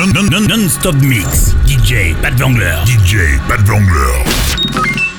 non, non, non, non-stop mix. DJ Pat Vangler. DJ Pat Vangler.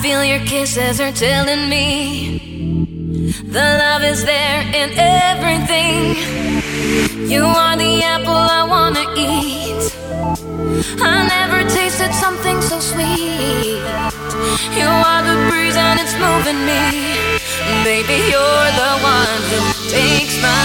feel your kisses are telling me the love is there in everything. You are the apple I wanna eat. I never tasted something so sweet. You are the breeze and it's moving me. Baby, you're the one who takes my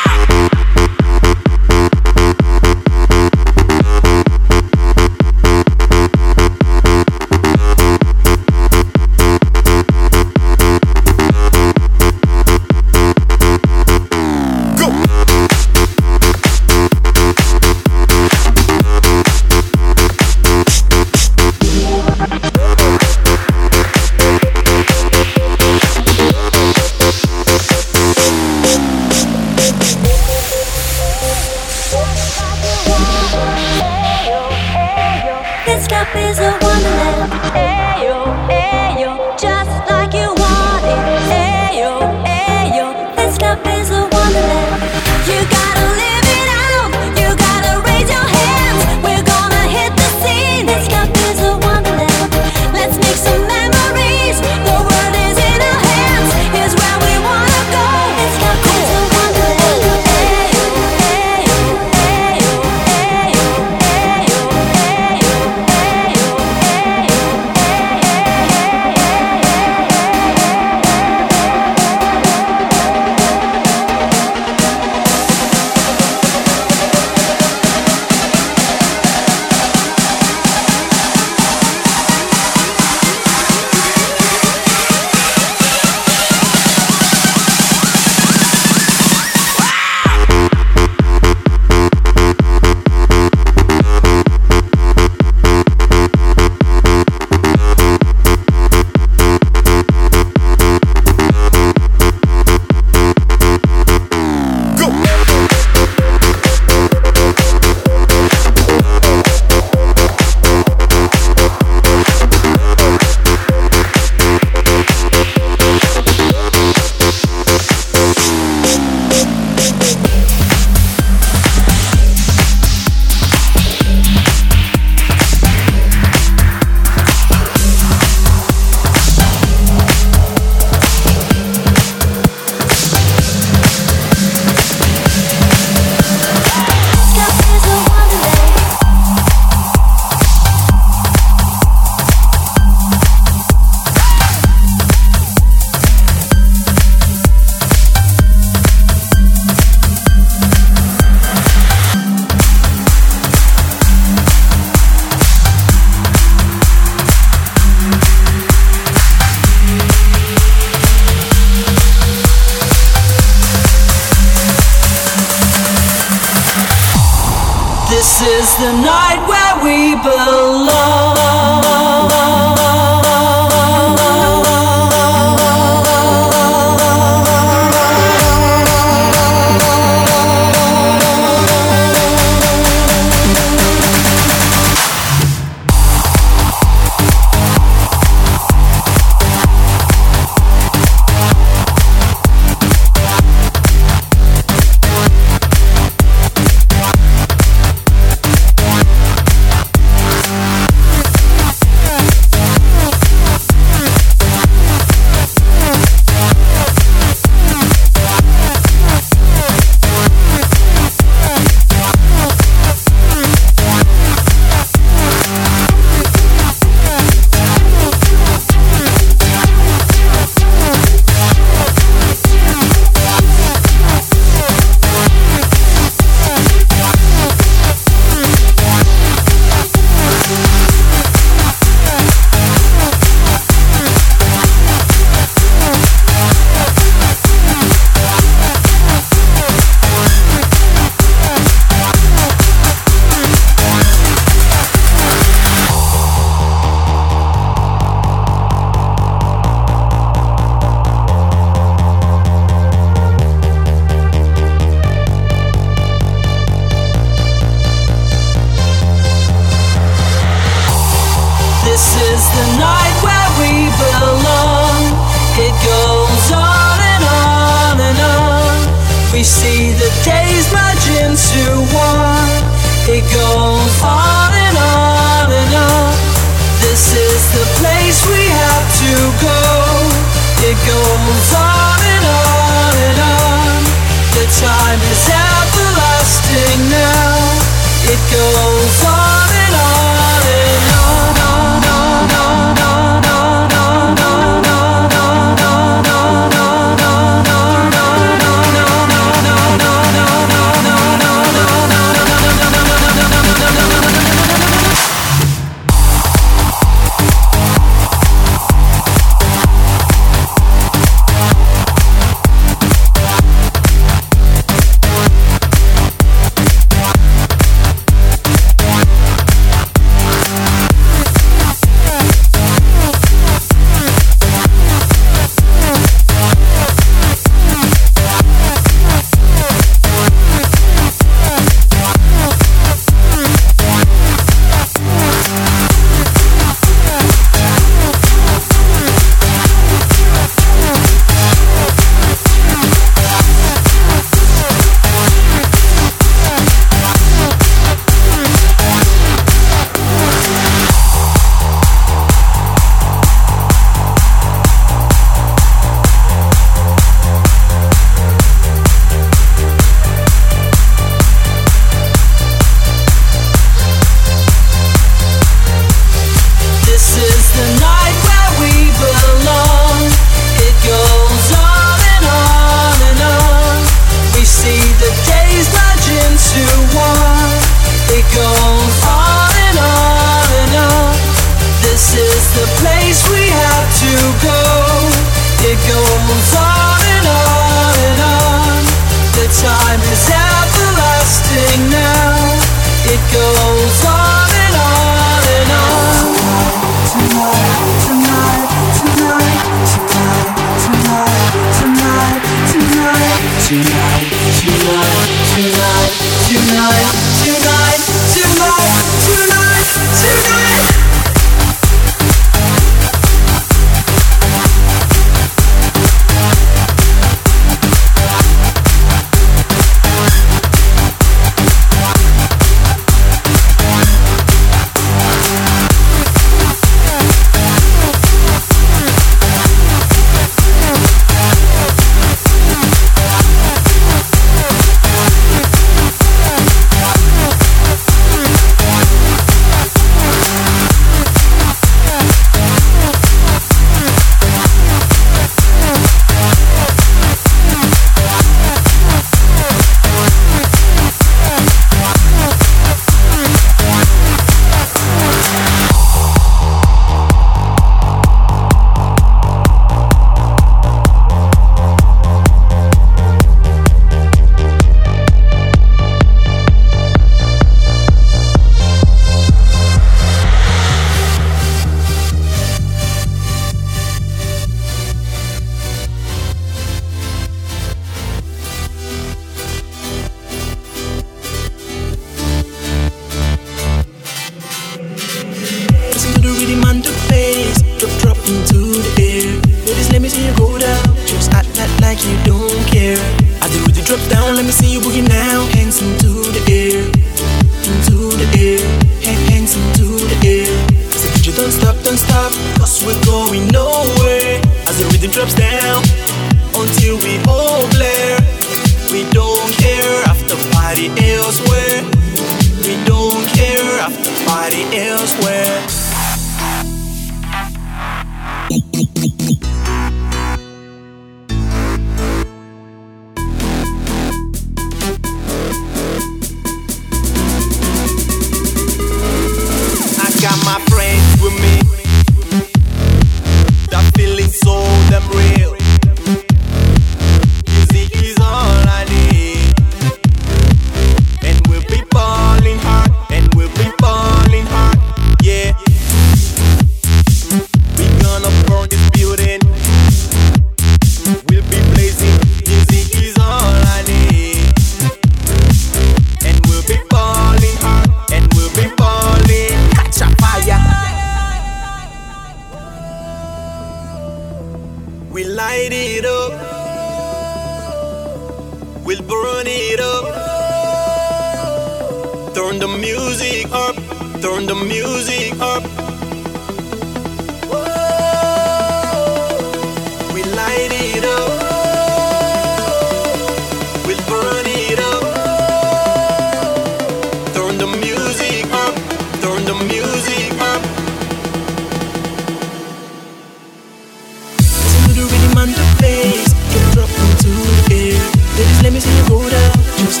Air. Ladies, let me see you go down. Just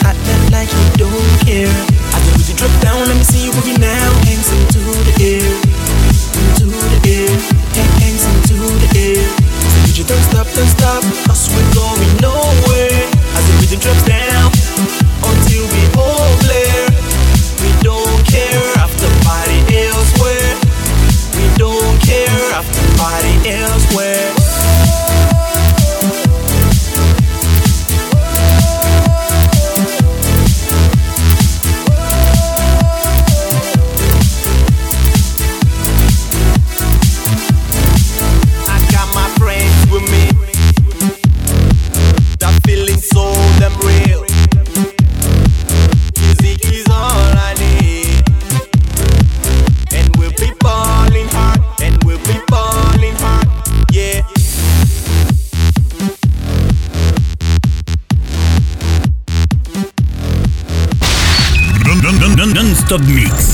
like you don't care. Down. Let me see you now. Into the air, into the air, into the air. So you stop, stop. We're going nowhere. As the rhythm drops down until we all. We don't care after party elsewhere. We don't care after party elsewhere. Non-stop mix.